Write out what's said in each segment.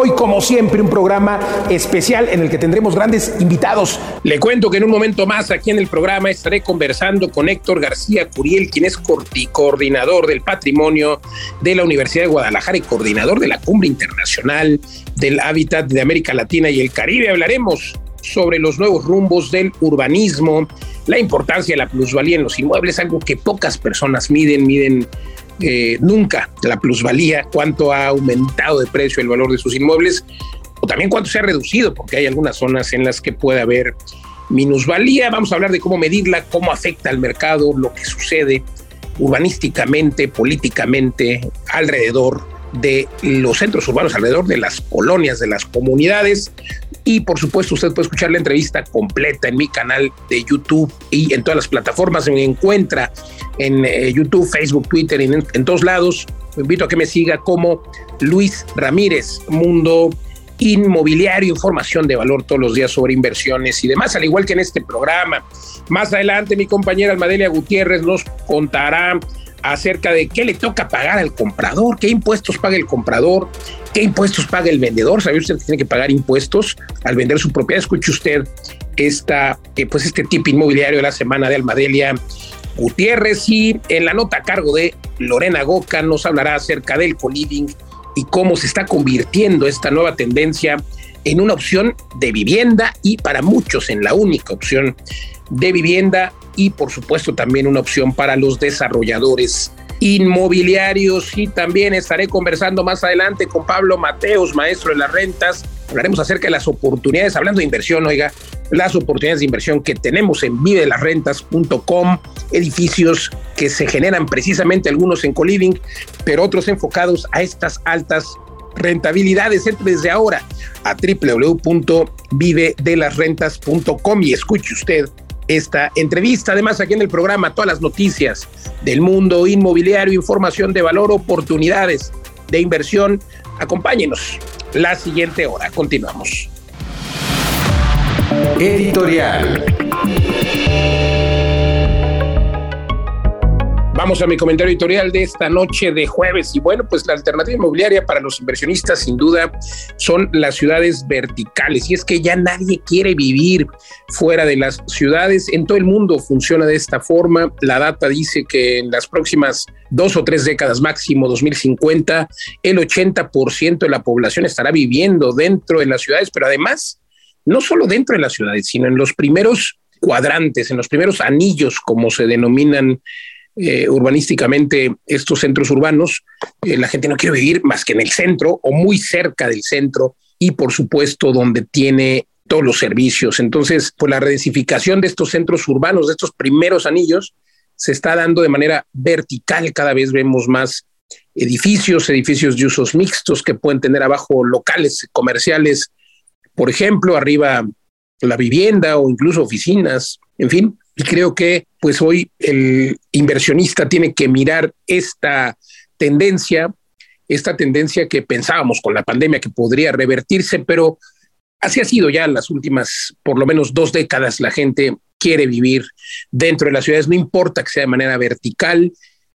Hoy, como siempre, un programa especial en el que tendremos grandes invitados. Le cuento que en un momento más aquí en el programa estaré conversando con Héctor García Curiel, quien es coordinador del patrimonio de la Universidad de Guadalajara y coordinador de la Cumbre Internacional del Hábitat de América Latina y el Caribe. Hablaremos sobre los nuevos rumbos del urbanismo, la importancia de la plusvalía en los inmuebles, algo que pocas personas miden, miden eh, nunca la plusvalía, cuánto ha aumentado de precio el valor de sus inmuebles o también cuánto se ha reducido, porque hay algunas zonas en las que puede haber minusvalía. Vamos a hablar de cómo medirla, cómo afecta al mercado, lo que sucede urbanísticamente, políticamente, alrededor de los centros urbanos, alrededor de las colonias, de las comunidades. Y por supuesto, usted puede escuchar la entrevista completa en mi canal de YouTube y en todas las plataformas. Me encuentra en eh, YouTube, Facebook, Twitter, en, en todos lados. Me invito a que me siga como Luis Ramírez, Mundo Inmobiliario, información de valor todos los días sobre inversiones y demás, al igual que en este programa. Más adelante, mi compañera Almadelia Gutiérrez nos contará acerca de qué le toca pagar al comprador, qué impuestos paga el comprador, qué impuestos paga el vendedor. ¿Sabe usted que tiene que pagar impuestos al vender su propiedad? Escuche usted esta, eh, pues este tip inmobiliario de la semana de Almadelia Gutiérrez y en la nota a cargo de Lorena Goca nos hablará acerca del co-living y cómo se está convirtiendo esta nueva tendencia en una opción de vivienda y para muchos en la única opción de vivienda y por supuesto también una opción para los desarrolladores inmobiliarios y también estaré conversando más adelante con Pablo Mateos, maestro de las rentas. Hablaremos acerca de las oportunidades, hablando de inversión, oiga, las oportunidades de inversión que tenemos en vivelasrentas.com, edificios que se generan precisamente algunos en coliving, pero otros enfocados a estas altas rentabilidades. Entre desde ahora a www.vivedelasrentas.com y escuche usted esta entrevista. Además, aquí en el programa, todas las noticias del mundo inmobiliario, información de valor, oportunidades de inversión. Acompáñenos la siguiente hora. Continuamos. Editorial. Vamos a mi comentario editorial de esta noche de jueves. Y bueno, pues la alternativa inmobiliaria para los inversionistas sin duda son las ciudades verticales. Y es que ya nadie quiere vivir fuera de las ciudades. En todo el mundo funciona de esta forma. La data dice que en las próximas dos o tres décadas máximo, 2050, el 80% de la población estará viviendo dentro de las ciudades, pero además, no solo dentro de las ciudades, sino en los primeros cuadrantes, en los primeros anillos, como se denominan eh, urbanísticamente estos centros urbanos, eh, la gente no quiere vivir más que en el centro o muy cerca del centro y por supuesto donde tiene todos los servicios. Entonces, pues la redensificación de estos centros urbanos, de estos primeros anillos, se está dando de manera vertical. Cada vez vemos más edificios, edificios de usos mixtos que pueden tener abajo locales comerciales, por ejemplo, arriba la vivienda o incluso oficinas, en fin. Y creo que pues hoy el inversionista tiene que mirar esta tendencia, esta tendencia que pensábamos con la pandemia que podría revertirse, pero así ha sido ya en las últimas por lo menos dos décadas. La gente quiere vivir dentro de las ciudades, no importa que sea de manera vertical.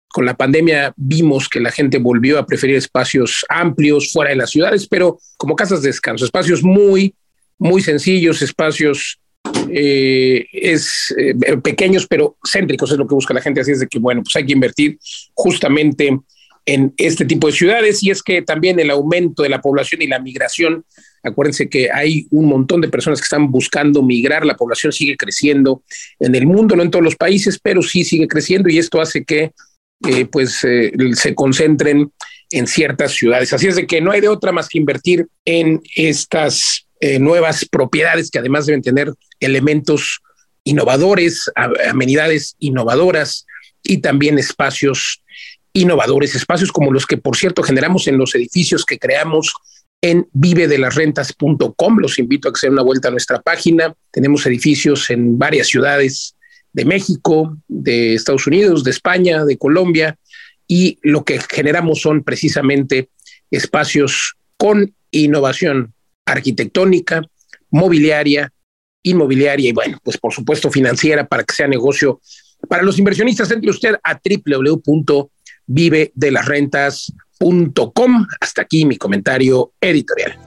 Con la pandemia vimos que la gente volvió a preferir espacios amplios fuera de las ciudades, pero como casas de descanso, espacios muy, muy sencillos, espacios eh, es eh, pequeños pero céntricos, es lo que busca la gente, así es de que, bueno, pues hay que invertir justamente en este tipo de ciudades y es que también el aumento de la población y la migración, acuérdense que hay un montón de personas que están buscando migrar, la población sigue creciendo en el mundo, no en todos los países, pero sí sigue creciendo y esto hace que eh, pues se concentren en ciertas ciudades. Así es de que no hay de otra más que invertir en estas nuevas propiedades que además deben tener elementos innovadores, amenidades innovadoras y también espacios innovadores, espacios como los que, por cierto, generamos en los edificios que creamos en vivedelasrentas.com. Los invito a que se den una vuelta a nuestra página. Tenemos edificios en varias ciudades de México, de Estados Unidos, de España, de Colombia, y lo que generamos son precisamente espacios con innovación arquitectónica, mobiliaria, inmobiliaria y bueno, pues por supuesto financiera para que sea negocio para los inversionistas. Entre usted a www.vivedelasrentas.com. Hasta aquí mi comentario editorial.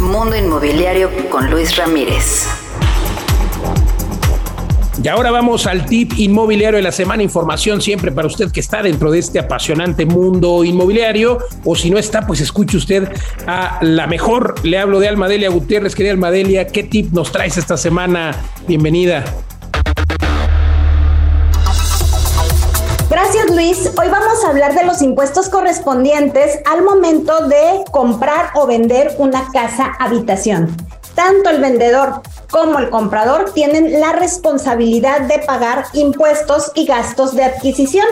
Mundo Inmobiliario con Luis Ramírez. Y ahora vamos al tip inmobiliario de la semana. Información siempre para usted que está dentro de este apasionante mundo inmobiliario. O si no está, pues escuche usted a la mejor. Le hablo de Almadelia Gutiérrez. Querida Almadelia, ¿qué tip nos traes esta semana? Bienvenida. Gracias Luis. Hoy vamos a hablar de los impuestos correspondientes al momento de comprar o vender una casa habitación. Tanto el vendedor como el comprador tienen la responsabilidad de pagar impuestos y gastos de adquisición.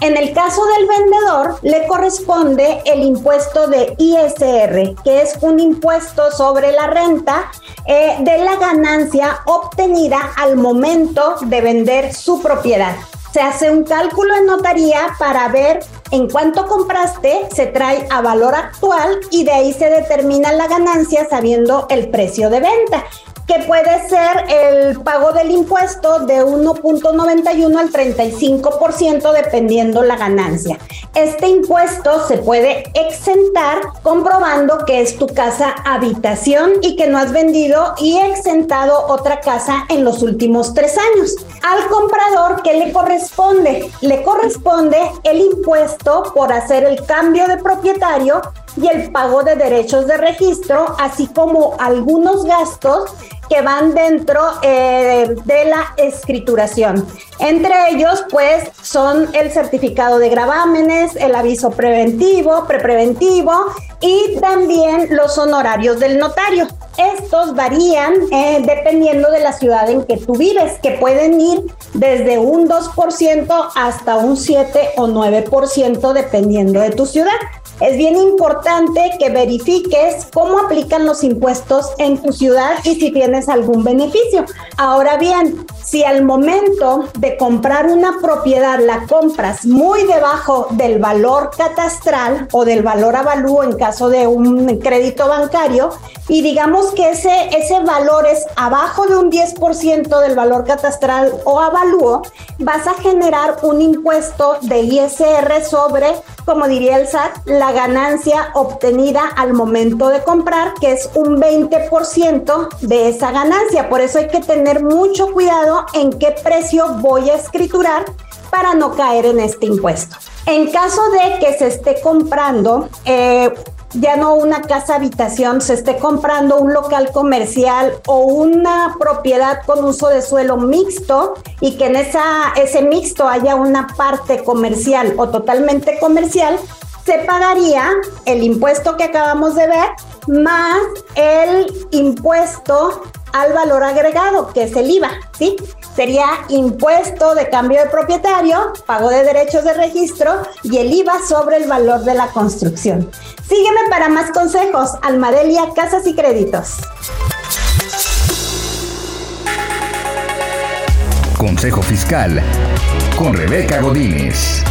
En el caso del vendedor, le corresponde el impuesto de ISR, que es un impuesto sobre la renta eh, de la ganancia obtenida al momento de vender su propiedad. Se hace un cálculo en notaría para ver en cuánto compraste, se trae a valor actual y de ahí se determina la ganancia sabiendo el precio de venta que puede ser el pago del impuesto de 1.91 al 35% dependiendo la ganancia. Este impuesto se puede exentar comprobando que es tu casa habitación y que no has vendido y exentado otra casa en los últimos tres años. Al comprador, ¿qué le corresponde? Le corresponde el impuesto por hacer el cambio de propietario y el pago de derechos de registro, así como algunos gastos que van dentro eh, de la escrituración. Entre ellos, pues, son el certificado de gravámenes, el aviso preventivo, prepreventivo y también los honorarios del notario. Estos varían eh, dependiendo de la ciudad en que tú vives, que pueden ir desde un 2% hasta un 7 o 9% dependiendo de tu ciudad es bien importante que verifiques cómo aplican los impuestos en tu ciudad y si tienes algún beneficio. Ahora bien, si al momento de comprar una propiedad la compras muy debajo del valor catastral o del valor avalúo en caso de un crédito bancario y digamos que ese, ese valor es abajo de un 10% del valor catastral o avalúo, vas a generar un impuesto de ISR sobre, como diría el SAT, la ganancia obtenida al momento de comprar, que es un 20% de esa ganancia. Por eso hay que tener mucho cuidado en qué precio voy a escriturar para no caer en este impuesto. En caso de que se esté comprando eh, ya no una casa habitación, se esté comprando un local comercial o una propiedad con uso de suelo mixto y que en ese mixto haya una parte comercial o totalmente comercial, se pagaría el impuesto que acabamos de ver más el impuesto al valor agregado, que es el IVA, ¿sí? Sería impuesto de cambio de propietario, pago de derechos de registro y el IVA sobre el valor de la construcción. Sígueme para más consejos, Almadelia Casas y Créditos. Consejo Fiscal con Rebeca Godínez.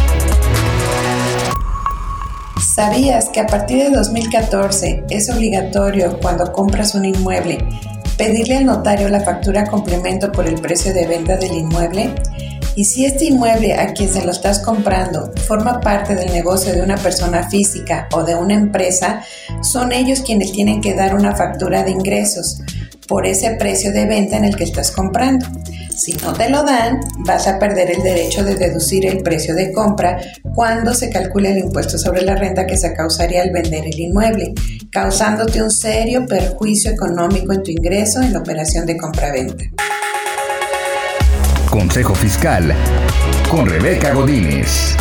¿Sabías que a partir de 2014 es obligatorio cuando compras un inmueble pedirle al notario la factura complemento por el precio de venta del inmueble? Y si este inmueble a quien se lo estás comprando forma parte del negocio de una persona física o de una empresa, son ellos quienes tienen que dar una factura de ingresos por ese precio de venta en el que estás comprando. Si no te lo dan, vas a perder el derecho de deducir el precio de compra cuando se calcule el impuesto sobre la renta que se causaría al vender el inmueble, causándote un serio perjuicio económico en tu ingreso en la operación de compra-venta. Consejo Fiscal con Rebeca Godínez.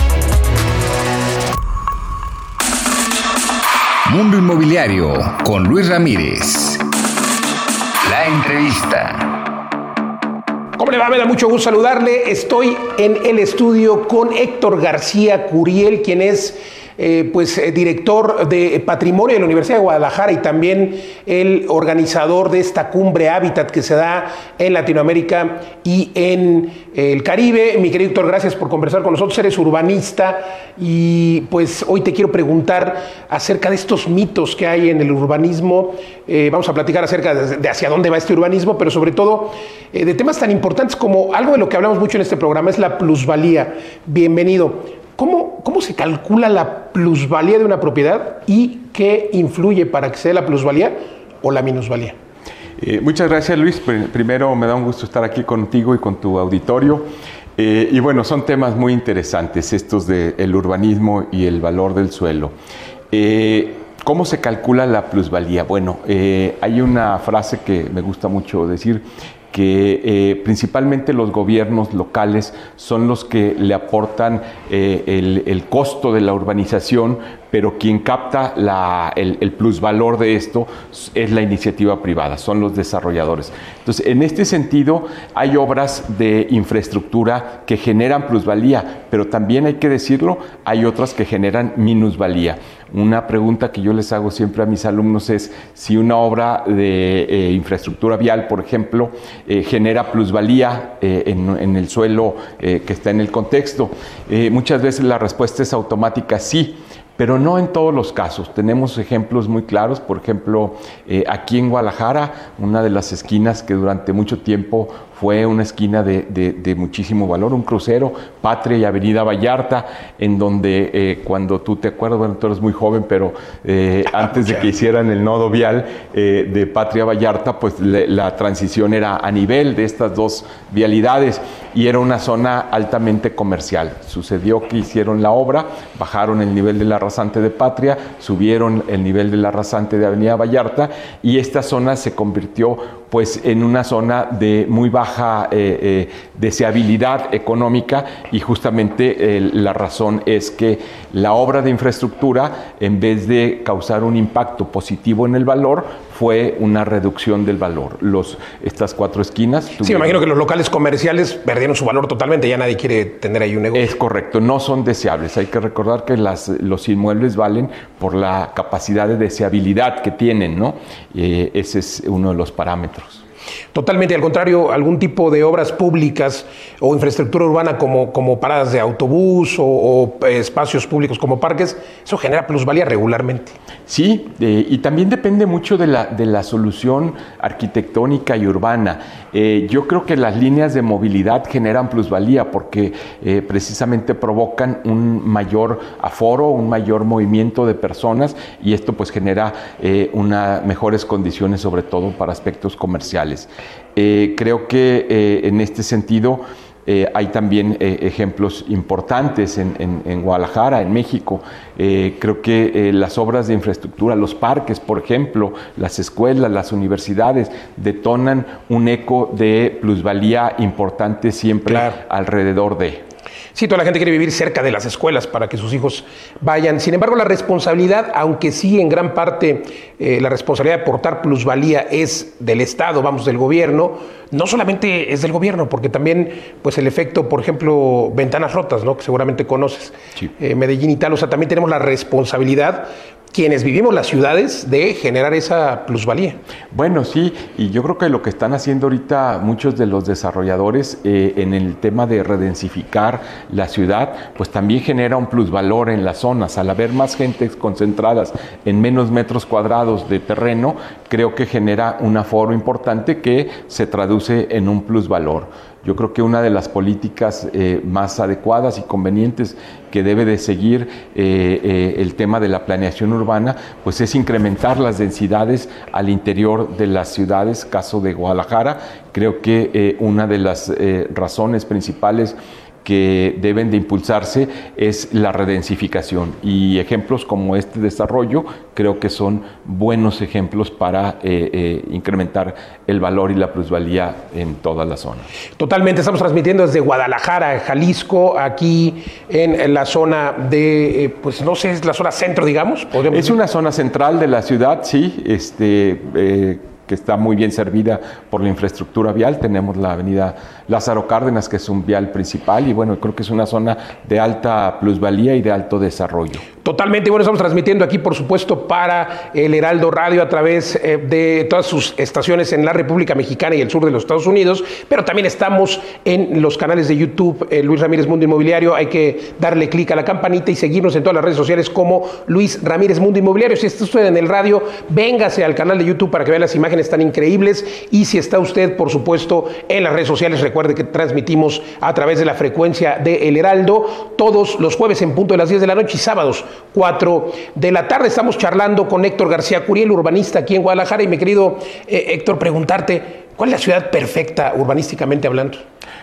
Mundo Inmobiliario con Luis Ramírez. Entrevista. ¿Cómo le va? Me da mucho gusto saludarle. Estoy en el estudio con Héctor García Curiel, quien es eh, pues, eh, director de Patrimonio de la Universidad de Guadalajara y también el organizador de esta cumbre Hábitat que se da en Latinoamérica y en eh, el Caribe. Mi querido Héctor, gracias por conversar con nosotros. Eres urbanista y pues hoy te quiero preguntar acerca de estos mitos que hay en el urbanismo. vamos a platicar acerca de, hacia dónde va este urbanismo, pero sobre todo de temas tan importantes como algo de lo que hablamos mucho en este programa es la plusvalía. Bienvenido. ¿Cómo, ¿Cómo se calcula la plusvalía de una propiedad y qué influye para que sea la plusvalía o la minusvalía? Eh, muchas gracias Luis. Primero me da un gusto estar aquí contigo y con tu auditorio. Eh, y bueno, son temas muy interesantes estos del urbanismo y el valor del suelo. Eh, ¿Cómo se calcula la plusvalía? Bueno, hay una frase que me gusta mucho decir que eh, principalmente los gobiernos locales son los que le aportan eh, el, el, costo de la urbanización, pero quien capta el, el, plusvalor de esto es la iniciativa privada, son los desarrolladores. Entonces, en este sentido, hay obras de infraestructura que generan plusvalía, pero también hay que decirlo, hay otras que generan minusvalía. Una pregunta que yo les hago siempre a mis alumnos es si una obra de eh, infraestructura vial, por ejemplo, eh, genera plusvalía eh, en, el suelo que está en el contexto. muchas veces la respuesta es automática, sí pero no en todos los casos. Tenemos ejemplos muy claros, por ejemplo, aquí en Guadalajara, una de las esquinas que durante mucho tiempo fue una esquina de, muchísimo valor, un crucero, Patria y Avenida Vallarta, en donde eh, cuando tú te acuerdas, bueno, tú eres muy joven, pero eh, antes de que hicieran el nodo vial de Patria Vallarta, pues la transición era a nivel de estas dos vialidades y era una zona altamente comercial. Sucedió que hicieron la obra, bajaron el nivel de la rasante de Patria, subieron el nivel de la rasante de Avenida Vallarta y esta zona se convirtió pues en una zona de muy baja eh, eh, deseabilidad económica y justamente eh, la razón es que la obra de infraestructura en vez de causar un impacto positivo en el valor fue una reducción del valor. Los, estas cuatro esquinas... Sí, me imagino que los locales comerciales perdieron su valor totalmente, ya nadie quiere tener ahí un negocio. Es correcto, no son deseables. Hay que recordar que las, los inmuebles valen por la capacidad de deseabilidad que tienen, ¿no? Eh, ese es uno de los parámetros. Totalmente al contrario, algún tipo de obras públicas o infraestructura urbana como, como paradas de autobús o, eh, espacios públicos como parques, eso genera plusvalía regularmente. Sí, eh, y también depende mucho de la, de la solución arquitectónica y urbana. Eh, yo creo que las líneas de movilidad generan plusvalía porque precisamente provocan un mayor aforo, un mayor movimiento de personas y esto pues genera unas mejores condiciones sobre todo para aspectos comerciales. Eh, creo que eh, en este sentido eh, hay también ejemplos importantes en, Guadalajara, en México. creo que las obras de infraestructura, los parques, por ejemplo, las escuelas, las universidades, detonan un eco de plusvalía importante siempre alrededor de. Sí, toda la gente quiere vivir cerca de las escuelas para que sus hijos vayan. Sin embargo, la responsabilidad, aunque sí en gran parte eh, la responsabilidad de aportar plusvalía es del Estado, vamos, del gobierno, no solamente es del gobierno, porque también, pues el efecto, por ejemplo, ventanas rotas, ¿no? Que seguramente conoces, eh, Medellín y tal, o sea, también tenemos la responsabilidad quienes vivimos las ciudades de generar esa plusvalía. Bueno, sí, y yo creo que lo que están haciendo ahorita muchos de los desarrolladores eh, en el tema de redensificar la ciudad, pues también genera un plusvalor en las zonas. Al haber más gente concentradas en menos metros cuadrados de terreno, creo que genera un aforo importante que se traduce en un plusvalor. Yo creo que una de las políticas eh, más adecuadas y convenientes que debe de seguir eh, eh, el tema de la planeación urbana, pues es incrementar las densidades al interior de las ciudades, caso de Guadalajara. Creo que una de las razones principales que deben de impulsarse es la redensificación y ejemplos como este desarrollo creo que son buenos ejemplos para eh, eh, incrementar el valor y la plusvalía en toda la zona. Totalmente, estamos transmitiendo desde Guadalajara, Jalisco, aquí en, la zona de, eh, pues no sé, es la zona centro, digamos. Es una zona central de la ciudad, sí, este, que está muy bien servida por la infraestructura vial. Tenemos la avenida Lázaro Cárdenas, que es un vial principal, y bueno, creo que es una zona de alta plusvalía y de alto desarrollo. Totalmente, bueno, estamos transmitiendo aquí, por supuesto, para el Heraldo Radio a través eh, de todas sus estaciones en la República Mexicana y el sur de los Estados Unidos, pero también estamos en los canales de YouTube, eh, Luis Ramírez Mundo Inmobiliario, hay que darle clic a la campanita y seguirnos en todas las redes sociales como Luis Ramírez Mundo Inmobiliario. Si está usted en el radio, véngase al canal de YouTube para que vea las imágenes tan increíbles y si está usted, por supuesto, en las redes sociales, recuerde que transmitimos a través de la frecuencia de El Heraldo todos los jueves en punto de las 10 de la noche y sábados 4 de la tarde. Estamos charlando con Héctor García Curiel, urbanista aquí en Guadalajara. Y mi querido eh, Héctor, preguntarte, ¿cuál es la ciudad perfecta urbanísticamente hablando?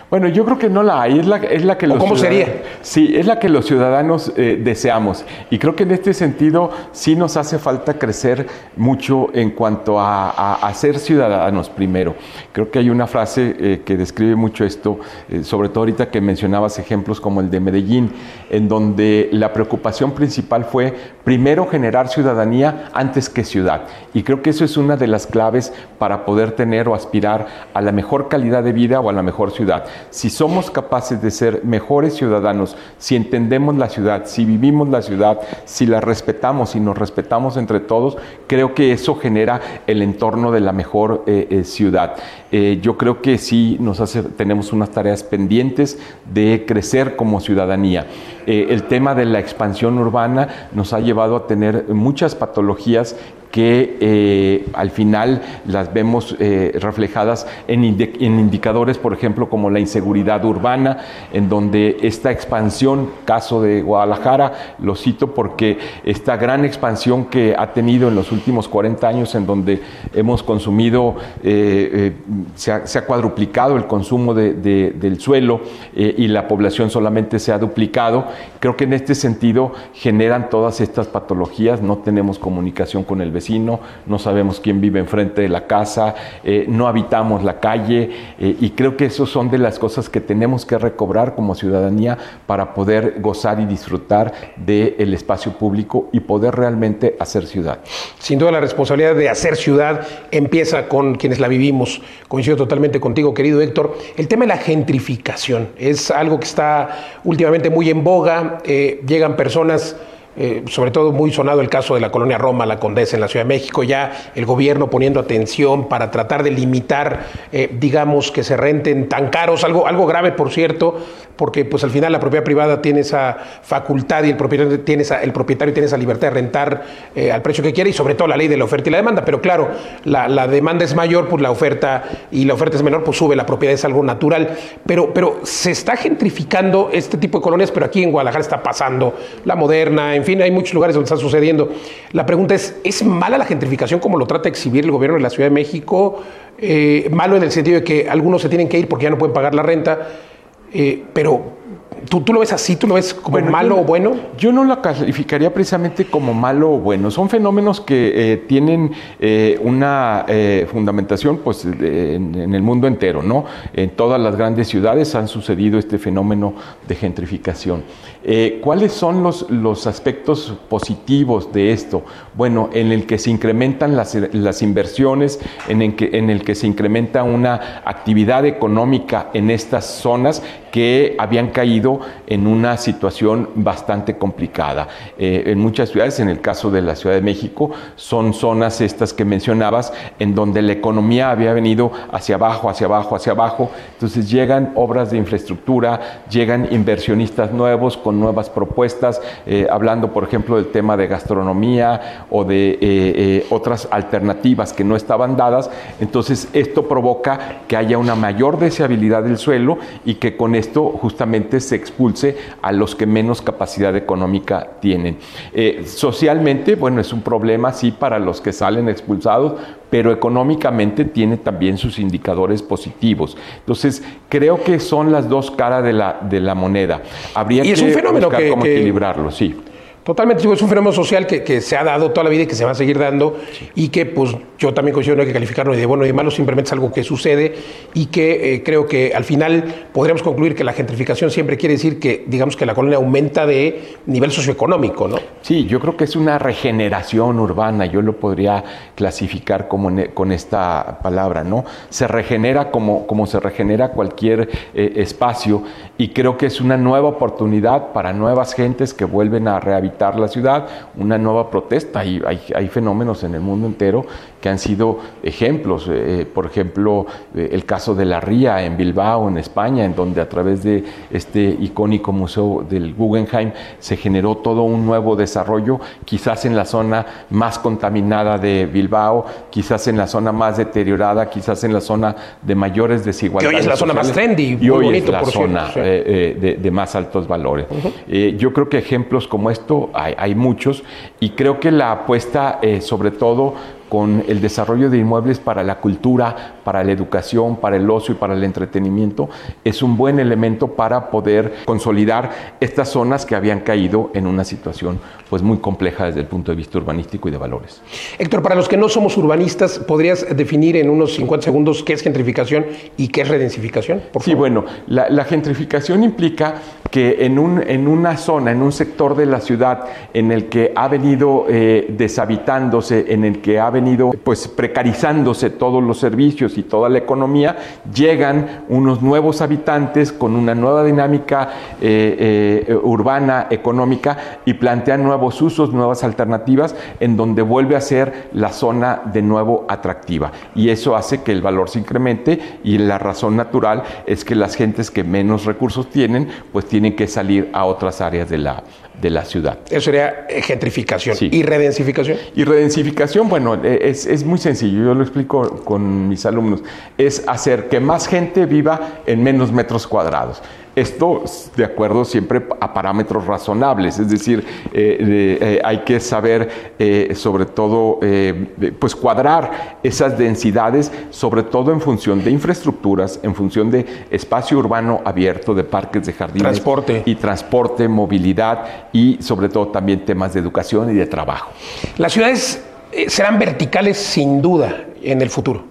Bueno, yo creo que no la hay, es la, es la que los ¿Cómo sería? Sí, es la que los ciudadanos eh, deseamos. Y creo que en este sentido sí nos hace falta crecer mucho en cuanto a, ser ciudadanos primero. Creo que hay una frase eh, que describe mucho esto, eh, sobre todo ahorita que mencionabas ejemplos como el de Medellín, en donde la preocupación principal fue primero generar ciudadanía antes que ciudad. Y creo que eso es una de las claves para poder tener o aspirar a la mejor calidad de vida o a la mejor ciudad si somos capaces de ser mejores ciudadanos, si entendemos la ciudad, si vivimos la ciudad, si la respetamos, y nos respetamos entre todos, creo que eso genera el entorno de la mejor eh, eh, ciudad. Eh, yo creo que sí nos tenemos unas tareas pendientes de crecer como ciudadanía. el tema de la expansión urbana nos ha llevado a tener muchas patologías que eh, al final las vemos eh, reflejadas en, indicadores, por ejemplo, como la inseguridad urbana, en donde esta expansión, caso de Guadalajara, lo cito porque esta gran expansión que ha tenido en los últimos 40 años, en donde hemos consumido, eh, se ha, cuadruplicado el consumo del suelo y la población solamente se ha duplicado, creo que en este sentido generan todas estas patologías, no tenemos comunicación con el vecino, no sabemos quién vive enfrente de la casa, eh, no habitamos la calle eh, y creo que eso son de las cosas que tenemos que recobrar como ciudadanía para poder gozar y disfrutar del espacio público y poder realmente hacer ciudad. Sin duda la responsabilidad de hacer ciudad empieza con quienes la vivimos. Coincido totalmente contigo, querido Héctor. El tema de la gentrificación es algo que está últimamente muy en boga. Eh, llegan personas eh, sobre todo muy sonado el caso de la colonia Roma, la Condesa en la Ciudad de México, ya el gobierno poniendo atención para tratar de limitar, eh, digamos, que se renten tan caros, algo, algo grave, por cierto, porque pues al final la propiedad privada tiene esa facultad y el propietario tiene esa, el propietario tiene esa libertad de rentar eh, al precio que quiere y sobre todo la ley de la oferta y la demanda. Pero claro, la, demanda es mayor, pues la oferta y la oferta es menor, pues sube, la propiedad es algo natural. Pero, pero se está gentrificando este tipo de colonias, pero aquí en Guadalajara está pasando la moderna, en fin, hay muchos lugares donde está sucediendo. La pregunta es, ¿es mala la gentrificación como lo trata de exhibir el gobierno de la Ciudad de México? Eh, malo en el sentido de que algunos se tienen que ir porque ya no pueden pagar la renta eh, pero ¿Tú, ¿Tú, lo ves así? ¿Tú lo ves como malo o bueno? Yo no lo calificaría precisamente como malo o bueno. Son fenómenos que eh, tienen eh, una fundamentación pues, en, el mundo entero. ¿no? En todas las grandes ciudades han sucedido este fenómeno de gentrificación. ¿Cuáles son los, los, aspectos positivos de esto? Bueno, en el que se incrementan las, las inversiones, en el, que, en el que se incrementa una actividad económica en estas zonas que habían caído en una situación bastante complicada. Eh, en muchas ciudades, en el caso de la Ciudad de México, son zonas estas que mencionabas, en donde la economía había venido hacia abajo, hacia abajo, hacia abajo. Entonces llegan obras de infraestructura, llegan inversionistas nuevos con nuevas propuestas, eh, hablando, por ejemplo, del tema de gastronomía o de eh, otras alternativas que no estaban dadas. Entonces esto provoca que haya una mayor deseabilidad del suelo y que con justamente se expulse a los que menos capacidad económica tienen. Eh, socialmente, bueno, es un problema, sí, para los que salen expulsados, pero económicamente tiene también sus indicadores positivos. Entonces, creo que son las dos caras de la, de la moneda. Habría y que es un fenómeno buscar que, cómo que- equilibrarlo, sí. Totalmente, es un fenómeno social que, que se ha dado toda la vida y que se va a seguir dando y que pues yo también considero no hay que calificarlo ni de bueno ni de malo, simplemente es algo que sucede y que eh, creo que al final podríamos concluir que la gentrificación siempre quiere decir que digamos que la colonia aumenta de nivel socioeconómico, ¿no? Sí, yo creo que es una regeneración urbana, yo lo podría clasificar como con esta palabra, ¿no? Se regenera como, como se regenera cualquier eh, espacio y creo que es una nueva oportunidad para nuevas gentes que vuelven a rehabilitar la ciudad, una nueva protesta. Y hay, hay fenómenos en el mundo entero que han sido ejemplos, eh, por ejemplo, eh, el caso de la Ría en Bilbao, en España, en donde a través de este icónico museo del Guggenheim se generó todo un nuevo desarrollo, quizás en la zona más contaminada de Bilbao, quizás en la zona más deteriorada, quizás en la zona de mayores desigualdades. Que hoy es la zona más sociales, trendy, y hoy bonito, es la por cierto, zona sí. eh, eh, de, de más altos valores. Eh, yo creo que ejemplos como esto hay, muchos y creo que la apuesta, eh, sobre todo con el desarrollo de inmuebles para la cultura, para la educación, para el ocio y para el entretenimiento, es un buen elemento para poder consolidar estas zonas que habían caído en una situación pues muy compleja desde el punto de vista urbanístico y de valores. Héctor, para los que no somos urbanistas, ¿podrías definir en unos 50 segundos qué es gentrificación y qué es redensificación? Por Sí, bueno, la, la gentrificación implica que en, un, en una zona, en un sector de la ciudad en el que ha venido eh, deshabitándose, en el que ha venido pues precarizándose todos los servicios y toda la economía, llegan unos nuevos habitantes con una nueva dinámica eh, eh, urbana, económica y plantean nuevos usos, nuevas alternativas en donde vuelve a ser la zona de nuevo atractiva. Y eso hace que el valor se incremente y la razón natural es que las gentes que menos recursos tienen, pues tienen que salir a otras áreas de la, de la ciudad. Eso sería eh, gentrificación. Sí. ¿Y redensificación? Y redensificación, bueno, eh, es, es muy sencillo, yo lo explico con mis alumnos, es hacer que más gente viva en menos metros cuadrados. Esto de acuerdo siempre a parámetros razonables, es decir, eh, de- eh, hay que saber eh, sobre todo pues cuadrar esas densidades, sobre todo en función de infraestructuras, en función de espacio urbano abierto, de parques, de jardines. Transporte. Y transporte, movilidad y sobre todo también temas de educación y de trabajo. Las ciudades serán verticales sin duda en el futuro.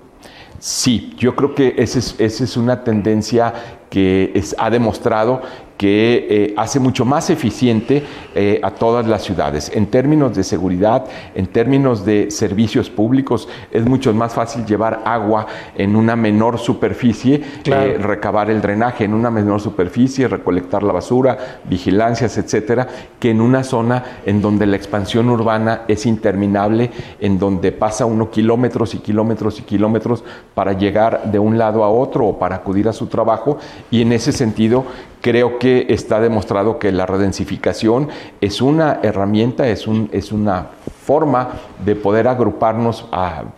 Sí, yo creo que esa es, esa es una tendencia que es- ha demostrado que eh, hace mucho más eficiente eh, a todas las ciudades. En términos de seguridad, en términos de servicios públicos, es mucho más fácil llevar agua en una menor superficie, Claro. eh, recabar el drenaje en una menor superficie, recolectar la basura, vigilancias, etcétera, que en una zona en donde la expansión urbana es interminable, en donde pasa uno kilómetros y kilómetros y kilómetros para llegar de un lado a otro o para acudir a su trabajo. Y en ese sentido, creo que está demostrado que la redensificación es una herramienta, es, un, es una forma de poder agruparnos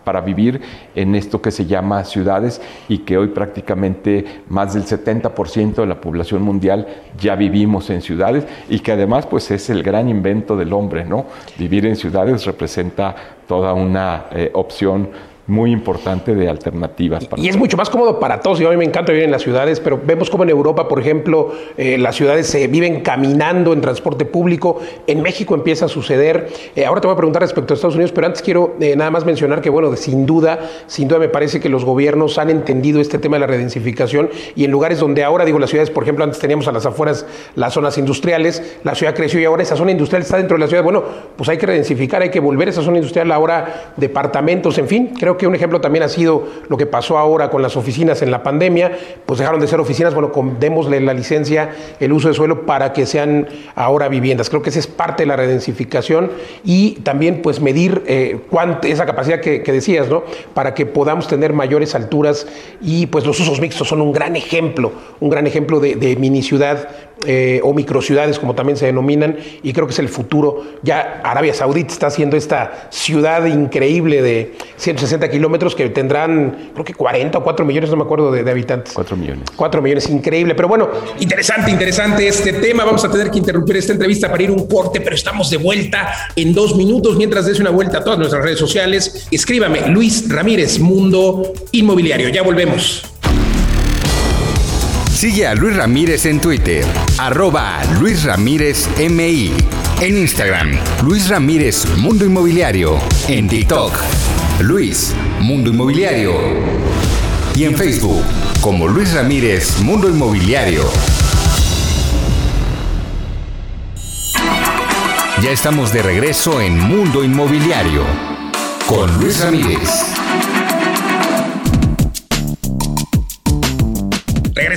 para vivir en esto que se llama ciudades y que hoy prácticamente más del 70% de la población mundial ya vivimos en ciudades y que además pues es el gran invento del hombre, ¿no? Vivir en ciudades representa toda una eh, opción muy importante de alternativas. para Y es mucho más cómodo para todos. Y a mí me encanta vivir en las ciudades, pero vemos como en Europa, por ejemplo, eh, las ciudades se viven caminando en transporte público. En México empieza a suceder. Eh, ahora te voy a preguntar respecto a Estados Unidos, pero antes quiero eh, nada más mencionar que, bueno, sin duda, sin duda me parece que los gobiernos han entendido este tema de la redensificación y en lugares donde ahora, digo, las ciudades, por ejemplo, antes teníamos a las afueras las zonas industriales, la ciudad creció y ahora esa zona industrial está dentro de la ciudad. Bueno, pues hay que redensificar, hay que volver esa zona industrial ahora departamentos, en fin. Creo que un ejemplo también ha sido lo que pasó ahora con las oficinas en la pandemia, pues dejaron de ser oficinas, bueno, con, démosle la licencia, el uso de suelo para que sean ahora viviendas. Creo que esa es parte de la redensificación y también pues medir eh, esa capacidad que, decías, ¿no? Para que podamos tener mayores alturas y pues los usos mixtos son un gran ejemplo, un gran ejemplo de, de mini ciudad eh, o microciudades, como también se denominan, y creo que es el futuro. Ya Arabia Saudita está haciendo esta ciudad increíble de 160 30 kilómetros que tendrán, creo que 40 o 4 millones, no me acuerdo de, de habitantes. 4 millones. 4 millones, increíble. Pero bueno, Interesante, interesante este tema. Vamos a tener que interrumpir esta entrevista para ir un corte, pero estamos de vuelta en dos minutos. Mientras des una vuelta a todas nuestras redes sociales, escríbame Luis Ramírez, Mundo Inmobiliario. Ya volvemos. Sigue a Luis Ramírez en Twitter, arroba Luis Ramírez MI. En Instagram, Luis Ramírez Mundo Inmobiliario. En TikTok, Luis Mundo Inmobiliario. Y en Facebook, como Luis Ramírez Mundo Inmobiliario. Ya estamos de regreso en Mundo Inmobiliario con Luis Ramírez.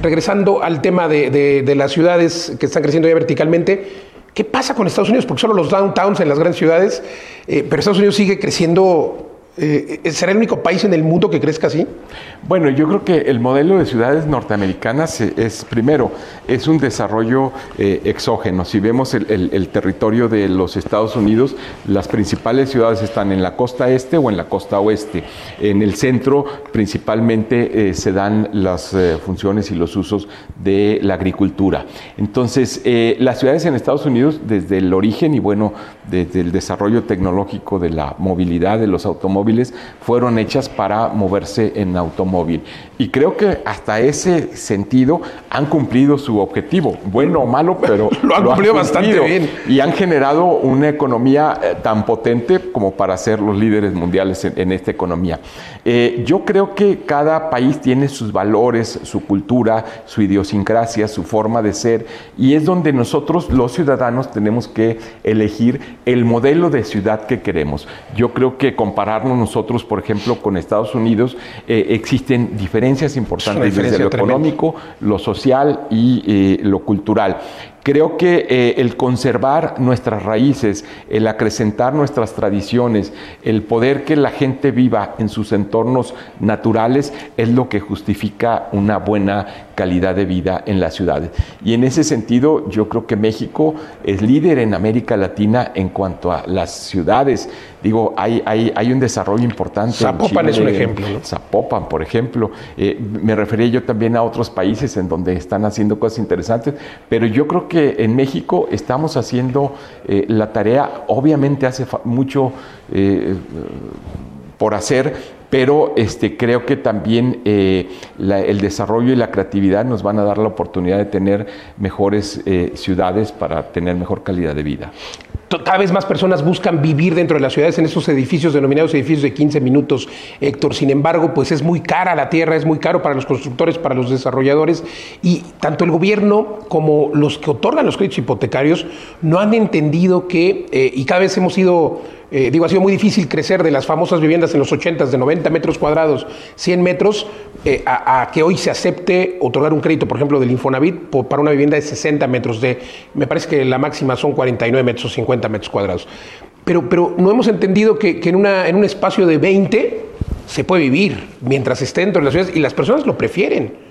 Regresando al tema de, las ciudades que están creciendo ya verticalmente, ¿qué pasa con Estados Unidos? Porque solo los downtowns en las grandes ciudades, eh, pero Estados Unidos sigue creciendo. Eh, ¿Será el único país en el mundo que crezca así? Bueno, yo creo que el modelo de ciudades norteamericanas eh, es, primero, es un desarrollo eh, exógeno. Si vemos el, territorio de los Estados Unidos, las principales ciudades están en la costa este o en la costa oeste. En el centro, principalmente, eh, se dan las eh, funciones y los usos de la agricultura. Entonces, eh, las ciudades en Estados Unidos, desde el origen y bueno, desde el desarrollo tecnológico de la movilidad de los automóviles, fueron hechas para moverse en automóvil. Y creo que hasta ese sentido han cumplido su objetivo, bueno o malo, pero Lo han cumplido bastante bien. Y han generado una economía eh, tan potente como para ser los líderes mundiales en, en esta economía. Eh, yo creo que cada país tiene sus valores, su cultura, su idiosincrasia, su forma de ser, y es donde nosotros los ciudadanos tenemos que elegir el modelo de ciudad que queremos. Yo creo que compararnos nosotros, por ejemplo, con Estados Unidos, eh, existen diferencias importantes desde lo tremenda. económico, lo social y eh, lo cultural. Creo que eh, el conservar nuestras raíces, el acrecentar nuestras tradiciones, el poder que la gente viva en sus entornos naturales es lo que justifica una buena calidad de vida en las ciudades. Y en ese sentido, yo creo que México es líder en América Latina en cuanto a las ciudades. Digo, hay, hay, hay un desarrollo importante. en Zapopan es un Chile, ejemplo, ¿no? Zapopan, por ejemplo. Eh, me refería yo también a otros países en donde están haciendo cosas interesantes, pero yo creo que en México estamos haciendo eh, la tarea, obviamente hace mucho eh, por hacer, pero este, creo que también eh, la- el desarrollo y la creatividad nos van a dar la oportunidad de tener mejores eh, ciudades para tener mejor calidad de vida. Cada vez más personas buscan vivir dentro de las ciudades en esos edificios denominados edificios de 15 minutos, Héctor. Sin embargo, pues es muy cara la tierra, es muy caro para los constructores, para los desarrolladores y tanto el gobierno como los que otorgan los créditos hipotecarios no han entendido que, eh, y cada vez hemos ido, eh, digo, ha sido muy difícil crecer de las famosas viviendas en los 80 de 90 metros cuadrados, 100 metros, eh, a, que hoy se acepte otorgar un crédito, por ejemplo, del Infonavit para una vivienda de 60 metros, de, me parece que la máxima son 49 metros, 50 metros cuadrados. Pero, pero no hemos entendido que, que en, una, en un espacio de 20 se puede vivir mientras esté dentro de las ciudades y las personas lo prefieren.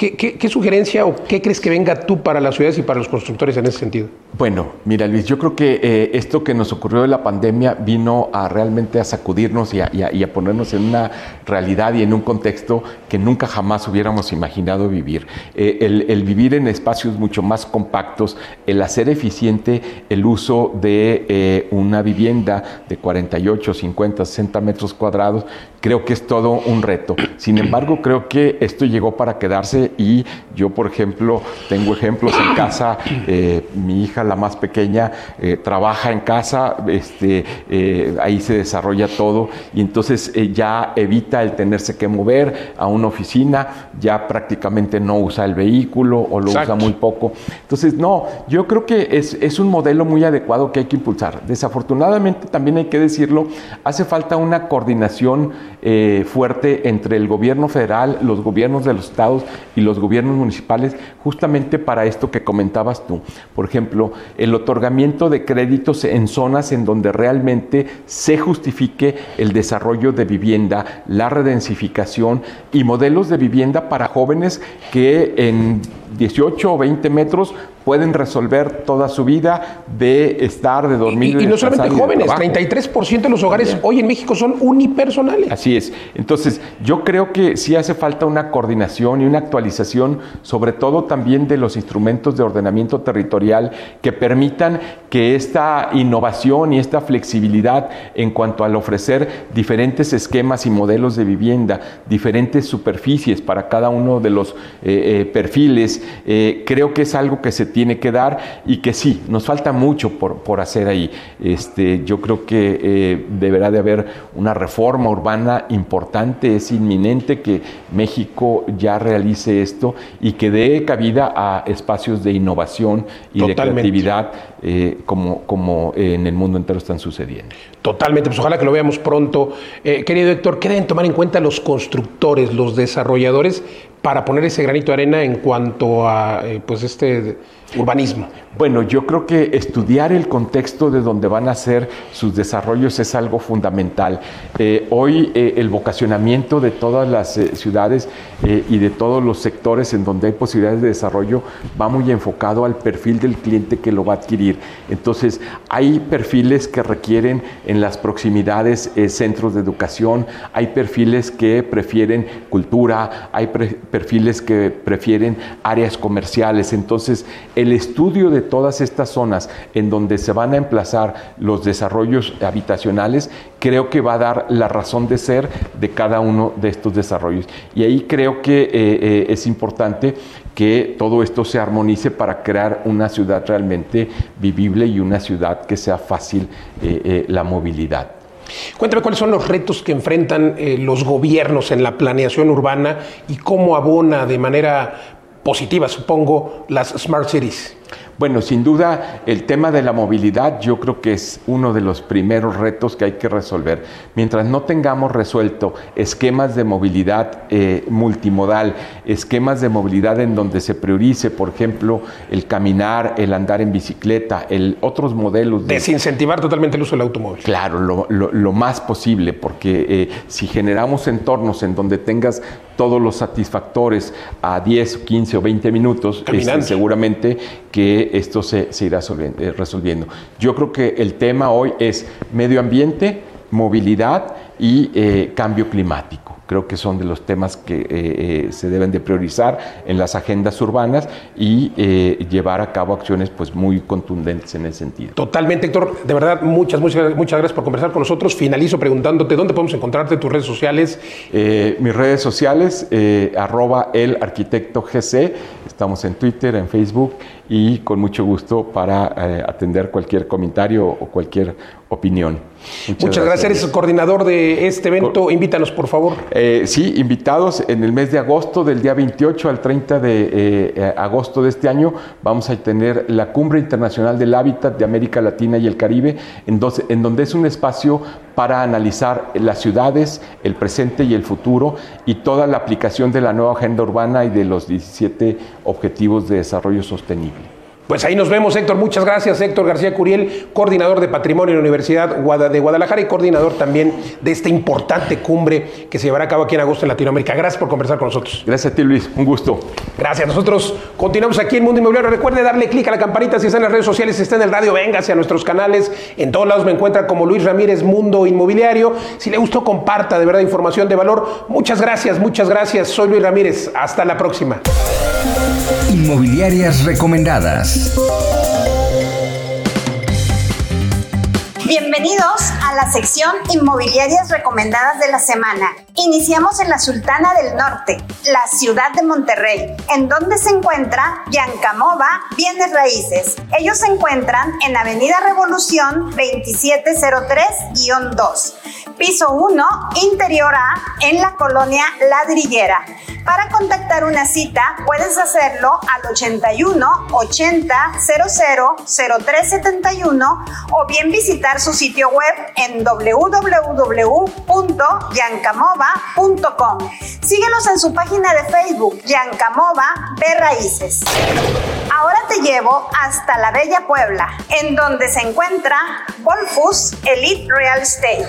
¿Qué, sugerencia o qué crees que venga tú para las ciudades y para los constructores en ese sentido? Bueno, mira Luis, yo creo que eh, esto que nos ocurrió de la pandemia vino a realmente a sacudirnos y a, ponernos en una realidad y en un contexto que nunca jamás hubiéramos imaginado vivir. Eh, el, el vivir en espacios mucho más compactos, el hacer eficiente el uso de eh, una vivienda de 48, 50, 60 metros cuadrados, creo que es todo un reto. Sin embargo, creo que esto llegó para quedarse y yo, por ejemplo, tengo ejemplos en casa, eh, mi hija, la más pequeña, eh, trabaja en casa, este, eh, ahí se desarrolla todo y entonces ya evita el tenerse que mover a una oficina, ya prácticamente no usa el vehículo o lo usa muy poco. Entonces, no, yo creo que es, es un modelo muy adecuado que hay que impulsar. Desafortunadamente, también hay que decirlo, hace falta una coordinación fuerte entre el gobierno federal, los gobiernos de los estados y los gobiernos municipales, justamente para esto que comentabas tú. Por ejemplo, el otorgamiento de créditos en zonas en donde realmente se justifique el desarrollo de vivienda, la redensificación y modelos de vivienda para jóvenes que en 18 o 20 metros pueden resolver toda su vida de estar, de dormir. Y, no solamente jóvenes, 33% de los hogares hoy en México son unipersonales. Así es. Entonces, yo creo que sí hace falta una coordinación y una actualización, sobre todo también de los instrumentos de ordenamiento territorial que permitan que esta innovación y esta flexibilidad en cuanto al ofrecer diferentes esquemas y modelos de vivienda, diferentes superficies para cada uno de los eh, eh, perfiles, eh, creo que es algo que se tiene que dar y que sí, nos falta mucho por, hacer ahí. Este, yo creo que deberá de haber una reforma urbana importante, es inminente que México ya realice esto y que dé cabida a espacios de innovación y de creatividad eh, como, como en el mundo entero están sucediendo. Totalmente, pues ojalá que lo veamos pronto. Eh, querido Héctor, ¿qué deben tomar en cuenta los constructores, los desarrolladores para poner ese granito de arena en cuanto a pues este urbanismo? Bueno, yo creo que estudiar el contexto de donde van a ser sus desarrollos es algo fundamental. Eh, hoy eh, el vocacionamiento de todas las eh, ciudades y de todos los sectores en donde hay posibilidades de desarrollo va muy enfocado al perfil del cliente que lo va a adquirir. Entonces, hay perfiles que requieren en las proximidades centros de educación, hay perfiles que prefieren cultura, hay perfiles que prefieren áreas comerciales. Entonces, el estudio de todas estas zonas en donde se van a emplazar los desarrollos habitacionales, creo que va a dar la razón de ser de cada uno de estos desarrollos. Y ahí creo que eh, eh, es importante que todo esto se armonice para crear una ciudad realmente vivible y una ciudad que sea fácil eh, la movilidad. Cuéntame cuáles son los retos que enfrentan los gobiernos en la planeación urbana y cómo abona de manera positiva, supongo, las Smart Cities. Bueno, sin duda el tema de la movilidad yo creo que es uno de los primeros retos que hay que resolver. Mientras no tengamos resuelto esquemas de movilidad eh, multimodal, esquemas de movilidad en donde se priorice, por ejemplo, el caminar, el andar en bicicleta, el otros modelos. De... Desincentivar totalmente el uso del automóvil. Claro, lo, más posible, porque eh, si generamos entornos en donde tengas todos los satisfactores a 10, 15 o 20 minutos, este, seguramente que esto se, irá eh, resolviendo. Yo creo que el tema hoy es medio ambiente, movilidad y eh, cambio climático creo que son de los temas que eh, eh, se deben de priorizar en las agendas urbanas y eh, llevar a cabo acciones pues muy contundentes en ese sentido. Totalmente, Héctor. De verdad, muchas, muchas, muchas gracias por conversar con nosotros. Finalizo preguntándote dónde podemos encontrarte tus redes sociales. mis redes sociales, arroba el arquitecto GC. Estamos en Twitter, en Facebook y con mucho gusto para atender cualquier comentario o cualquier opinión. Muchas, gracias. Eres el coordinador de este evento. Invítanos, por favor. Eh, sí, invitados en el mes de agosto, del día 28 al 30 de eh, eh, agosto de este año, vamos a tener la Cumbre Internacional del Hábitat de América Latina y el Caribe, en, en donde es un espacio para analizar las ciudades, el presente y el futuro y toda la aplicación de la nueva agenda urbana y de los 17 Objetivos de Desarrollo Sostenible. Pues ahí nos vemos, Héctor. Muchas gracias, Héctor García Curiel, coordinador de Patrimonio en la Universidad de Guadalajara y coordinador también de esta importante cumbre que se llevará a cabo aquí en agosto en Latinoamérica. Gracias por conversar con nosotros. Gracias a ti, Luis. Un gusto. Gracias. Nosotros continuamos aquí en Mundo Inmobiliario. Recuerde darle clic a la campanita si está en las redes sociales, si está en el radio, véngase a nuestros canales. En todos lados me encuentra como Luis Ramírez Mundo Inmobiliario. Si le gustó, comparta de verdad información de valor. Muchas gracias, muchas gracias. Soy Luis Ramírez. Hasta la próxima. Inmobiliarias recomendadas. Música Bienvenidos a la sección Inmobiliarias Recomendadas de la Semana. Iniciamos en la Sultana del Norte, la ciudad de Monterrey, en donde se encuentra Yancamova Bienes Raíces. Ellos se encuentran en Avenida Revolución 2703-2, piso 1, interior A, en la colonia Ladrillera. Para contactar una cita puedes hacerlo al 81 80 00 0371 o bien visitar su sitio web en www.yancamova.com. Síguelos en su página de Facebook, Yancamova de Raíces. Ahora te llevo hasta la Bella Puebla, en donde se encuentra Volfus Elite Real Estate.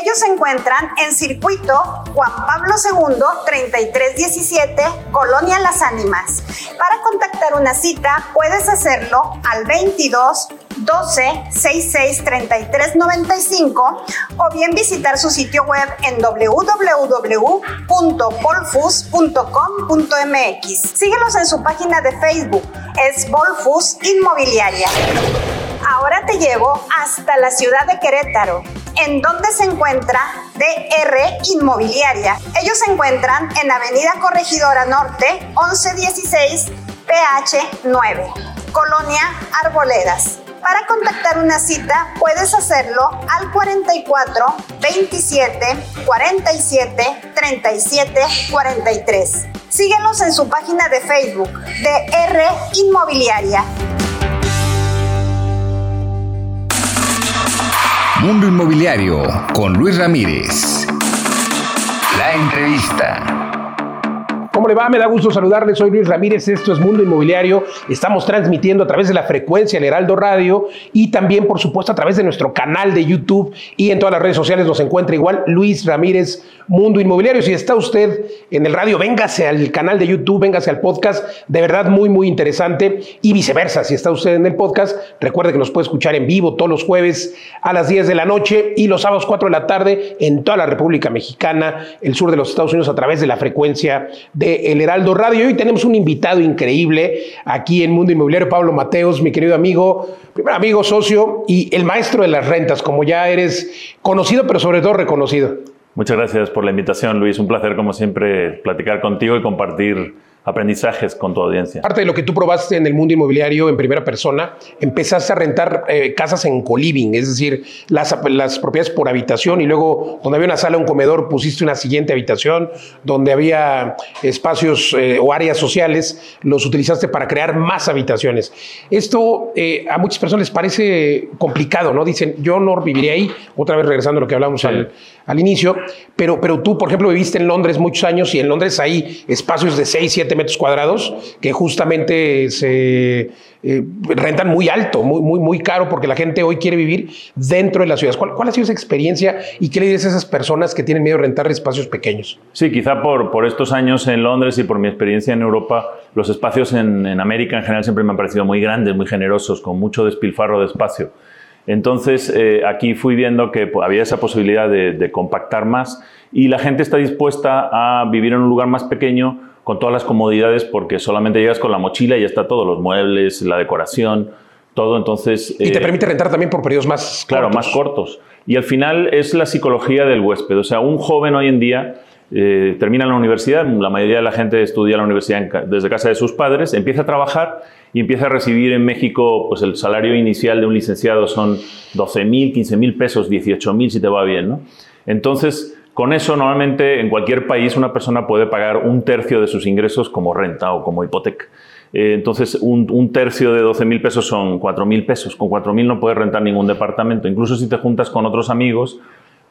Ellos se encuentran en circuito Juan Pablo II 3317, Colonia Las Ánimas. Para contactar una cita puedes hacerlo al 22 12 66 33 95 o bien visitar su sitio web en www.bolfus.com.mx. Síguelos en su página de Facebook, es Bolfus Inmobiliaria. Ahora te llevo hasta la ciudad de Querétaro, en donde se encuentra DR Inmobiliaria. Ellos se encuentran en Avenida Corregidora Norte, 1116 PH 9, Colonia Arboledas. Para contactar una cita puedes hacerlo al 44 27 47 37 43. Síguenos en su página de Facebook de R Inmobiliaria. Mundo Inmobiliario con Luis Ramírez. La entrevista. ¿Cómo le va? Me da gusto saludarle. Soy Luis Ramírez. Esto es Mundo Inmobiliario. Estamos transmitiendo a través de la frecuencia del Heraldo Radio y también, por supuesto, a través de nuestro canal de YouTube y en todas las redes sociales nos encuentra igual Luis Ramírez Mundo Inmobiliario. Si está usted en el radio, véngase al canal de YouTube, véngase al podcast. De verdad, muy, muy interesante. Y viceversa, si está usted en el podcast, recuerde que nos puede escuchar en vivo todos los jueves a las 10 de la noche y los sábados 4 de la tarde en toda la República Mexicana, el sur de los Estados Unidos, a través de la frecuencia de El Heraldo Radio. Hoy tenemos un invitado increíble aquí en Mundo Inmobiliario, Pablo Mateos, mi querido amigo, primer amigo, socio y el maestro de las rentas, como ya eres conocido, pero sobre todo reconocido. Muchas gracias por la invitación, Luis. Un placer, como siempre, platicar contigo y compartir aprendizajes con tu audiencia. Parte de lo que tú probaste en el mundo inmobiliario en primera persona, empezaste a rentar eh, casas en coliving, es decir, las, las propiedades por habitación y luego donde había una sala, un comedor, pusiste una siguiente habitación, donde había espacios eh, o áreas sociales, los utilizaste para crear más habitaciones. Esto eh, a muchas personas les parece complicado, ¿no? Dicen, yo no viviría ahí, otra vez regresando a lo que hablamos al, al inicio, pero, pero tú, por ejemplo, viviste en Londres muchos años y en Londres hay espacios de 6, 7 metros cuadrados que justamente se eh, rentan muy alto, muy, muy, muy caro, porque la gente hoy quiere vivir dentro de las ciudades. ¿Cuál, cuál ha sido esa experiencia y qué le dices a esas personas que tienen miedo de rentar espacios pequeños? Sí, quizá por, por estos años en Londres y por mi experiencia en Europa, los espacios en, en América en general siempre me han parecido muy grandes, muy generosos, con mucho despilfarro de espacio. Entonces, eh, aquí fui viendo que pues, había esa posibilidad de, de, compactar más y la gente está dispuesta a vivir en un lugar más pequeño con todas las comodidades porque solamente llegas con la mochila y ya está todo, los muebles, la decoración, todo. Entonces, y te eh, permite rentar también por periodos más claro, cortos. más cortos. Y al final es la psicología del huésped. O sea, un joven hoy en día eh, termina la universidad, la mayoría de la gente estudia la universidad desde casa de sus padres, empieza a trabajar y empieza a recibir en México, pues el salario inicial de un licenciado son 12 mil, 15 mil pesos, 18 mil si te va bien, ¿no? Entonces, con eso normalmente en cualquier país una persona puede pagar un tercio de sus ingresos como renta o como hipoteca. Eh, entonces, un, un, tercio de 12 mil pesos son 4 mil pesos. Con 4 mil no puedes rentar ningún departamento. Incluso si te juntas con otros amigos,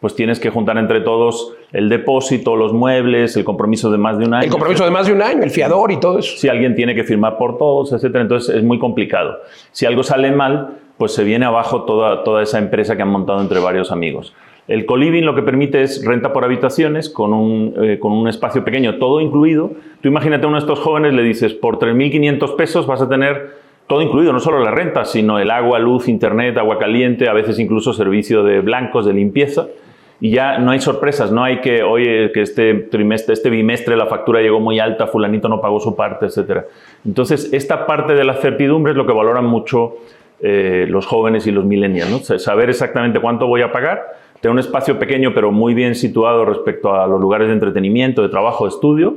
pues tienes que juntar entre todos el depósito, los muebles, el compromiso de más de un año. El compromiso de más de un año, el fiador y todo eso. Si alguien tiene que firmar por todos, etcétera, entonces es muy complicado. Si algo sale mal, pues se viene abajo toda, toda esa empresa que han montado entre varios amigos. El coliving lo que permite es renta por habitaciones con un, eh, con un espacio pequeño, todo incluido. Tú imagínate a uno de estos jóvenes, le dices, por 3.500 pesos vas a tener todo incluido, no solo la renta, sino el agua, luz, internet, agua caliente, a veces incluso servicio de blancos, de limpieza y ya no hay sorpresas, no hay que, oye, que este trimestre, este bimestre la factura llegó muy alta, fulanito no pagó su parte, etc. Entonces, esta parte de la certidumbre es lo que valoran mucho eh, los jóvenes y los millennials, ¿no? saber exactamente cuánto voy a pagar, tener un espacio pequeño pero muy bien situado respecto a los lugares de entretenimiento, de trabajo, de estudio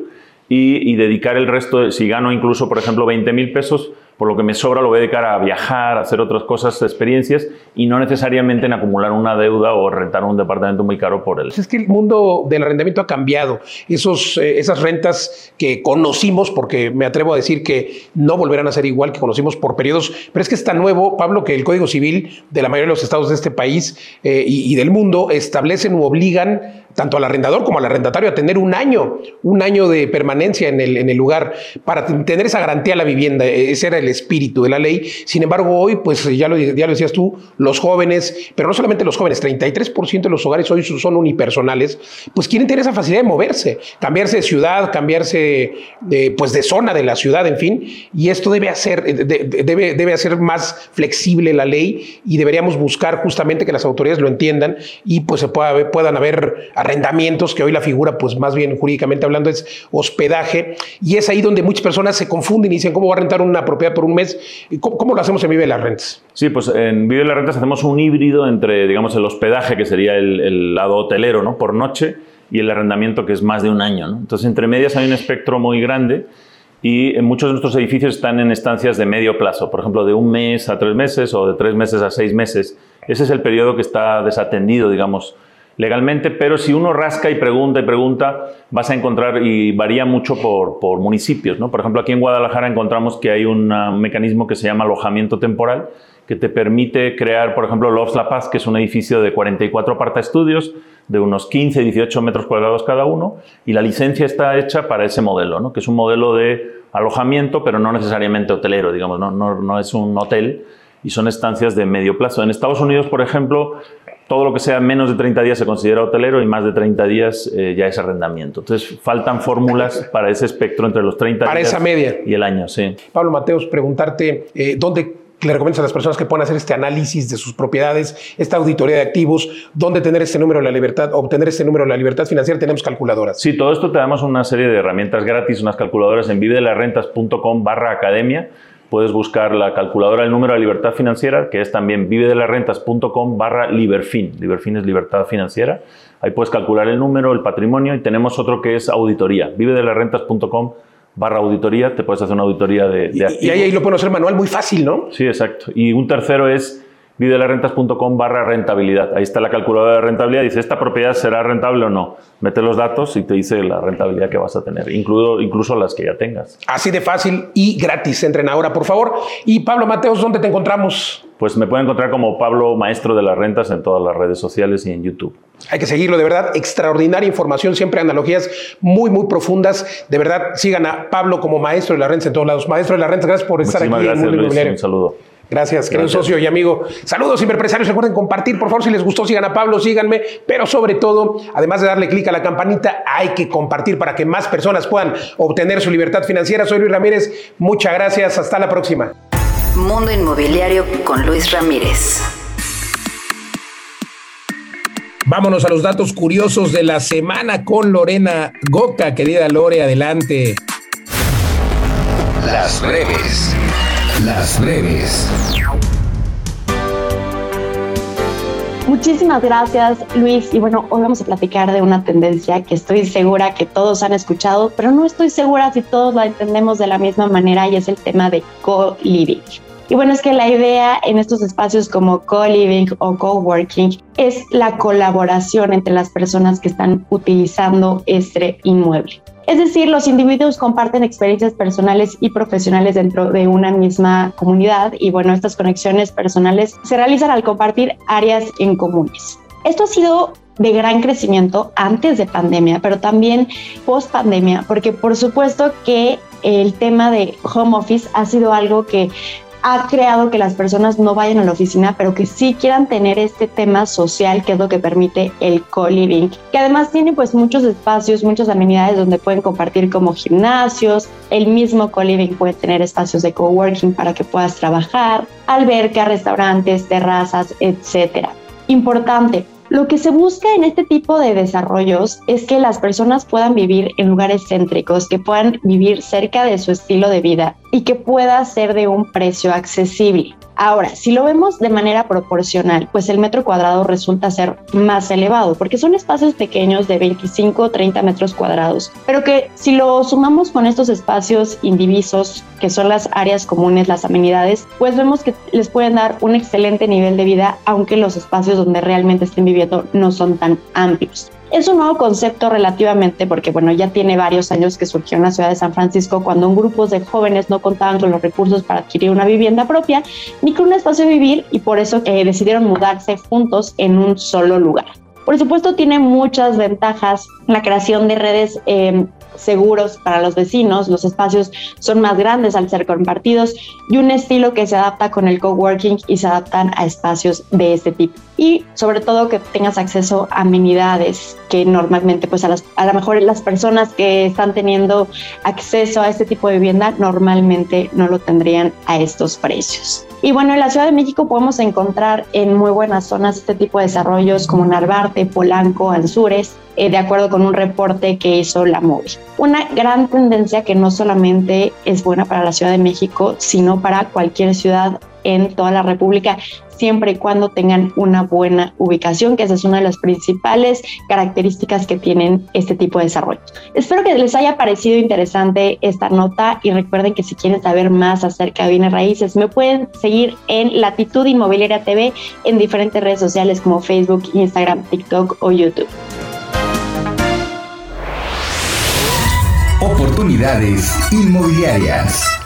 y, dedicar el resto, si gano incluso, por ejemplo, 20 mil pesos, por lo que me sobra lo voy a dedicar a viajar, a hacer otras cosas, experiencias, y no necesariamente en acumular una deuda o rentar un departamento muy caro por él. Pues es que el mundo del arrendamiento ha cambiado. Esos, eh, esas rentas que conocimos, porque me atrevo a decir que no volverán a ser igual que conocimos por periodos, pero es que está nuevo, Pablo, que el Código Civil de la mayoría de los estados de este país eh, y, y del mundo establecen o obligan tanto al arrendador como al arrendatario a tener un año, un año de permanencia en el, en el lugar para tener esa garantía a la vivienda. Ese era el espíritu de la ley. Sin embargo, hoy, pues ya lo, ya lo decías tú, los jóvenes, pero no solamente los jóvenes, 33% de los hogares hoy son unipersonales, pues quieren tener esa facilidad de moverse, cambiarse de ciudad, cambiarse de, pues de zona de la ciudad, en fin, y esto debe hacer, debe, debe hacer más flexible la ley y deberíamos buscar justamente que las autoridades lo entiendan y pues se pueda, puedan haber arrendamientos, que hoy la figura, pues más bien jurídicamente hablando, es hospedaje, y es ahí donde muchas personas se confunden y dicen, ¿cómo va a rentar una propiedad por un mes? ¿Cómo, cómo lo hacemos en Vive las Rentas? Sí, pues en Vive las Rentas hacemos un híbrido entre, digamos, el hospedaje, que sería el, el lado hotelero, ¿no? Por noche, y el arrendamiento, que es más de un año, ¿no? Entonces, entre medias hay un espectro muy grande y en muchos de nuestros edificios están en estancias de medio plazo, por ejemplo, de un mes a tres meses o de tres meses a seis meses. Ese es el periodo que está desatendido, digamos, legalmente, pero si uno rasca y pregunta y pregunta, vas a encontrar, y varía mucho por, municipios, ¿no? Por ejemplo, aquí en Guadalajara encontramos que hay un mecanismo que se llama alojamiento temporal, que te permite crear, por ejemplo, Lofts La Paz, que es un edificio de 44 aparta estudios, de unos 15, 18 metros cuadrados cada uno, y la licencia está hecha para ese modelo, ¿no? que es un modelo de alojamiento, pero no necesariamente hotelero, digamos, no, no es un hotel, y son estancias de medio plazo. En Estados Unidos, por ejemplo, todo lo que sea menos de 30 días se considera hotelero y más de 30 días eh, ya es arrendamiento. Entonces, faltan fórmulas para ese espectro entre los 30 Para días esa media. y el año, sí. Pablo Mateos, preguntarte eh, dónde le recomiendas a las personas que puedan hacer este análisis de sus propiedades, esta auditoría de activos, dónde tener este número de la libertad, obtener este número de la libertad financiera, tenemos calculadoras. Sí, todo esto te damos una serie de herramientas gratis, unas calculadoras en vivedelarrentas.com barra academia. Puedes buscar la calculadora del número de libertad financiera, que es también vivedelarrentas.com barra liberfin. Liberfin es libertad financiera. Ahí puedes calcular el número, el patrimonio y tenemos otro que es auditoría. vivedelarrentas.com barra auditoría. Te puedes hacer una auditoría de, de Y, ahí lo pueden hacer manual, muy fácil, ¿no? Sí, exacto. Y un tercero es videolarrentas.com barra rentabilidad. Ahí está la calculadora de rentabilidad. Dice, ¿esta propiedad será rentable o no? Mete los datos y te dice la rentabilidad que vas a tener, incluso, incluso las que ya tengas. Así de fácil y gratis. Entren ahora, por favor. Y Pablo Mateos, ¿dónde te encontramos? Pues me pueden encontrar como Pablo Maestro de las Rentas en todas las redes sociales y en YouTube. Hay que seguirlo, de verdad. Extraordinaria información, siempre analogías muy, muy profundas. De verdad, sigan a Pablo como maestro de las rentas en todos lados. Maestro de las rentas, gracias por estar Muchísimas aquí en gracias, Mundo Luis. Inmobiliario. Un saludo. Gracias, querido Gracias. socio y amigo. Saludos, ciberpresarios. Recuerden compartir, por favor, si les gustó, sigan a Pablo, síganme. Pero sobre todo, además de darle clic a la campanita, hay que compartir para que más personas puedan obtener su libertad financiera. Soy Luis Ramírez. Muchas gracias. Hasta la próxima. Mundo Inmobiliario con Luis Ramírez. Vámonos a los datos curiosos de la semana con Lorena Goca. Querida Lore, adelante. Las breves. Las breves. Muchísimas gracias, Luis. Y bueno, hoy vamos a platicar de una tendencia que estoy segura que todos han escuchado, pero no estoy segura si todos la entendemos de la misma manera y es el tema de co-living. Y bueno, es que la idea en estos espacios como co-living o co-working es la colaboración entre las personas que están utilizando este inmueble. Es decir, los individuos comparten experiencias personales y profesionales dentro de una misma comunidad y bueno, estas conexiones personales se realizan al compartir áreas en comunes. Esto ha sido de gran crecimiento antes de pandemia, pero también post pandemia, porque por supuesto que el tema de home office ha sido algo que ha creado que las personas no vayan a la oficina, pero que sí quieran tener este tema social, que es lo que permite el co-living, que además tiene pues muchos espacios, muchas amenidades donde pueden compartir como gimnasios, el mismo co-living puede tener espacios de coworking para que puedas trabajar, alberca, restaurantes, terrazas, etcétera. Importante, lo que se busca en este tipo de desarrollos es que las personas puedan vivir en lugares céntricos, que puedan vivir cerca de su estilo de vida, y que pueda ser de un precio accesible. Ahora, si lo vemos de manera proporcional, pues el metro cuadrado resulta ser más elevado, porque son espacios pequeños de 25 o 30 metros cuadrados, pero que si lo sumamos con estos espacios indivisos, que son las áreas comunes, las amenidades, pues vemos que les pueden dar un excelente nivel de vida, aunque los espacios donde realmente estén viviendo no son tan amplios. Es un nuevo concepto relativamente porque, bueno, ya tiene varios años que surgió en la ciudad de San Francisco cuando un grupo de jóvenes no contaban con los recursos para adquirir una vivienda propia ni con un espacio de vivir y por eso eh, decidieron mudarse juntos en un solo lugar. Por supuesto, tiene muchas ventajas la creación de redes eh, seguros para los vecinos, los espacios son más grandes al ser compartidos y un estilo que se adapta con el coworking y se adaptan a espacios de este tipo. Y sobre todo que tengas acceso a amenidades que normalmente pues a, las, a lo mejor las personas que están teniendo acceso a este tipo de vivienda normalmente no lo tendrían a estos precios. Y bueno, en la Ciudad de México podemos encontrar en muy buenas zonas este tipo de desarrollos como Narvarte, Polanco, Anzures, eh, de acuerdo con un reporte que hizo la MOVI. Una gran tendencia que no solamente es buena para la Ciudad de México, sino para cualquier ciudad en toda la República, siempre y cuando tengan una buena ubicación, que esa es una de las principales características que tienen este tipo de desarrollo. Espero que les haya parecido interesante esta nota y recuerden que si quieren saber más acerca de bienes raíces, me pueden seguir en Latitud Inmobiliaria TV en diferentes redes sociales como Facebook, Instagram, TikTok o YouTube. Oportunidades inmobiliarias.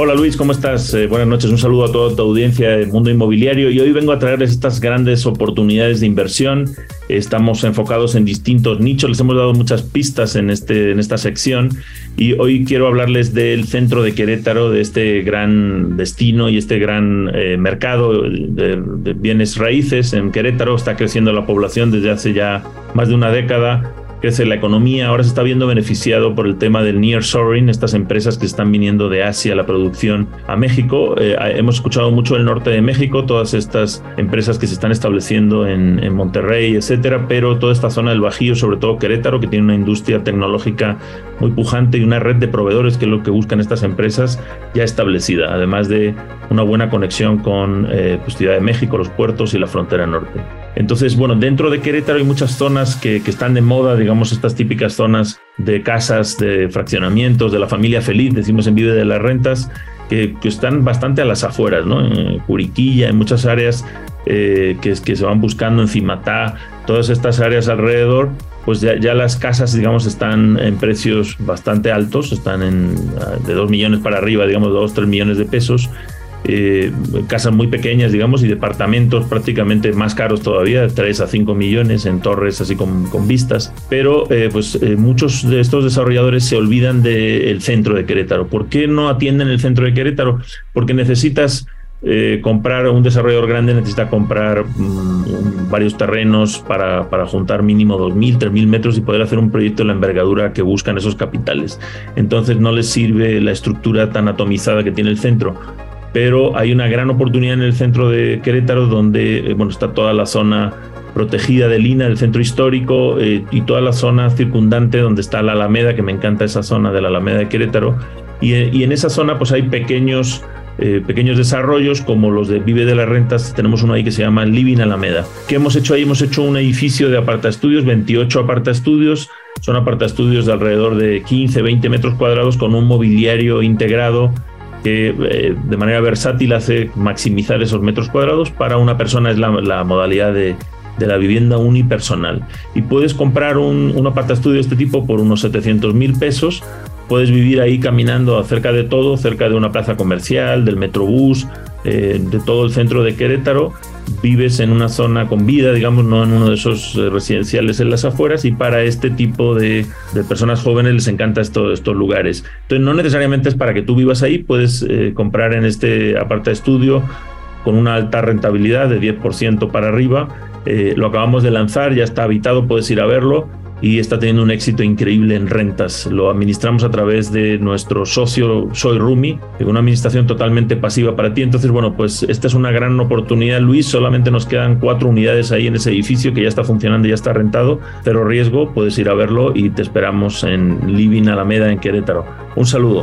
Hola Luis, ¿cómo estás? Eh, buenas noches, un saludo a toda tu audiencia del mundo inmobiliario y hoy vengo a traerles estas grandes oportunidades de inversión. Estamos enfocados en distintos nichos, les hemos dado muchas pistas en, este, en esta sección y hoy quiero hablarles del centro de Querétaro, de este gran destino y este gran eh, mercado de, de bienes raíces en Querétaro. Está creciendo la población desde hace ya más de una década crece la economía, ahora se está viendo beneficiado por el tema del nearshoring, estas empresas que están viniendo de Asia la producción a México. Eh, hemos escuchado mucho el norte de México, todas estas empresas que se están estableciendo en, en, Monterrey, etcétera, pero toda esta zona del Bajío, sobre todo Querétaro, que tiene una industria tecnológica muy pujante y una red de proveedores que es lo que buscan estas empresas ya establecida, además de una buena conexión con eh, pues, Ciudad de México, los puertos y la frontera norte. Entonces, bueno, dentro de Querétaro hay muchas zonas que, que, están de moda, estas típicas zonas de casas, de fraccionamientos, de la familia feliz, decimos en Vive de las Rentas, que, que están bastante a las afueras, ¿no? En Curiquilla, en muchas áreas eh, que, que se van buscando en Cimatá, todas estas áreas alrededor, pues ya, ya, las casas, digamos, están en precios bastante altos, están en de 2 millones para arriba, digamos, 2, 3 millones de pesos. Eh, casas muy pequeñas, digamos, y departamentos prácticamente más caros todavía, 3 a 5 millones en torres así con, con vistas. Pero eh, pues eh, muchos de estos desarrolladores se olvidan del centro de Querétaro. ¿Por qué no atienden el centro de Querétaro? Porque necesitas eh, comprar un desarrollador grande necesita comprar mmm, varios terrenos para, para, juntar mínimo 2.000, 3.000 metros y poder hacer un proyecto de la envergadura que buscan esos capitales. Entonces no les sirve la estructura tan atomizada que tiene el centro. Pero hay una gran oportunidad en el centro de Querétaro donde eh, bueno, está toda la zona protegida de Lina, el centro histórico eh, y toda la zona circundante donde está la Alameda, que me encanta esa zona de la Alameda de Querétaro. Y, y en esa zona pues hay pequeños eh, pequeños desarrollos como los de Vive de las Rentas, tenemos uno ahí que se llama Living Alameda. ¿Qué hemos hecho ahí? Hemos hecho un edificio de aparta estudios, 28 aparta estudios, son aparta estudios de alrededor de 15, 20 metros cuadrados con un mobiliario integrado que eh, de manera versátil hace maximizar esos metros cuadrados. Para una persona es la, modalidad de, de, la vivienda unipersonal. Y puedes comprar un, un estudio de este tipo por unos 700 mil pesos puedes vivir ahí caminando cerca de todo, cerca de una plaza comercial, del metrobús, eh, de todo el centro de Querétaro. Vives en una zona con vida, digamos, no en uno de esos eh, residenciales en las afueras, y para este tipo de, personas jóvenes les encanta esto, estos lugares. Entonces, no necesariamente es para que tú vivas ahí, puedes eh, comprar en este aparta estudio con una alta rentabilidad de 10% para arriba. Eh, lo acabamos de lanzar, ya está habitado, puedes ir a verlo y está teniendo un éxito increíble en rentas. Lo administramos a través de nuestro socio Soy Rumi, una administración totalmente pasiva para ti. Entonces, bueno, pues esta es una gran oportunidad, Luis. Solamente nos quedan cuatro unidades ahí en ese edificio que ya está funcionando, ya está rentado. Cero riesgo, puedes ir a verlo y te esperamos en Living Alameda en Querétaro. Un saludo.